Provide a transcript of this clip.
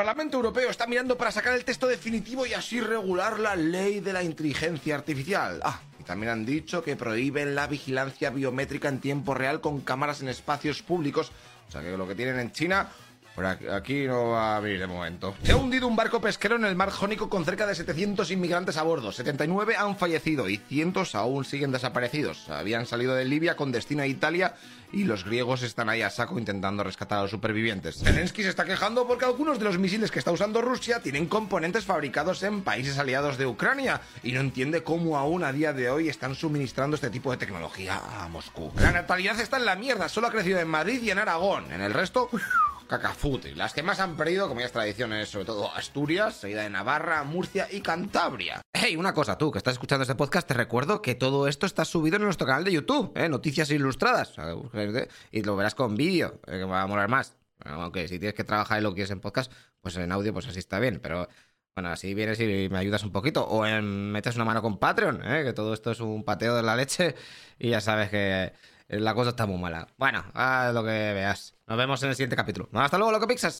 Parlamento Europeo está mirando para sacar el texto definitivo y así regular la ley de la inteligencia artificial. Ah, y también han dicho que prohíben la vigilancia biométrica en tiempo real con cámaras en espacios públicos. O sea que lo que tienen en China por aquí no va a venir de momento. Se ha hundido un barco pesquero en el mar Jónico con cerca de 700 inmigrantes a bordo. 79 han fallecido y cientos aún siguen desaparecidos. Habían salido de Libia con destino a Italia y los griegos están ahí a saco intentando rescatar a los supervivientes. Zelensky se está quejando porque algunos de los misiles que está usando Rusia tienen componentes fabricados en países aliados de Ucrania y no entiende cómo aún a día de hoy están suministrando este tipo de tecnología a Moscú. La natalidad está en la mierda, solo ha crecido en Madrid y en Aragón. En el resto cacafuti. Las que más han perdido, como ya es tradición, es sobre todo Asturias, seguida de Navarra, Murcia y Cantabria. Hey, una cosa, tú que estás escuchando este podcast, te recuerdo que todo esto está subido en nuestro canal de YouTube, ¿eh? Noticias Ilustradas. Y lo verás con vídeo, eh, que va a molar más. Aunque si tienes que trabajar y lo quieres en podcast, pues en audio, pues así está bien. Pero bueno, así vienes y me ayudas un poquito. O en, metes una mano con Patreon, ¿eh? que todo esto es un pateo de la leche. Y ya sabes que la cosa está muy mala. Bueno, haz lo que veas. Nos vemos en el siguiente capítulo. Hasta luego, loco Pixas.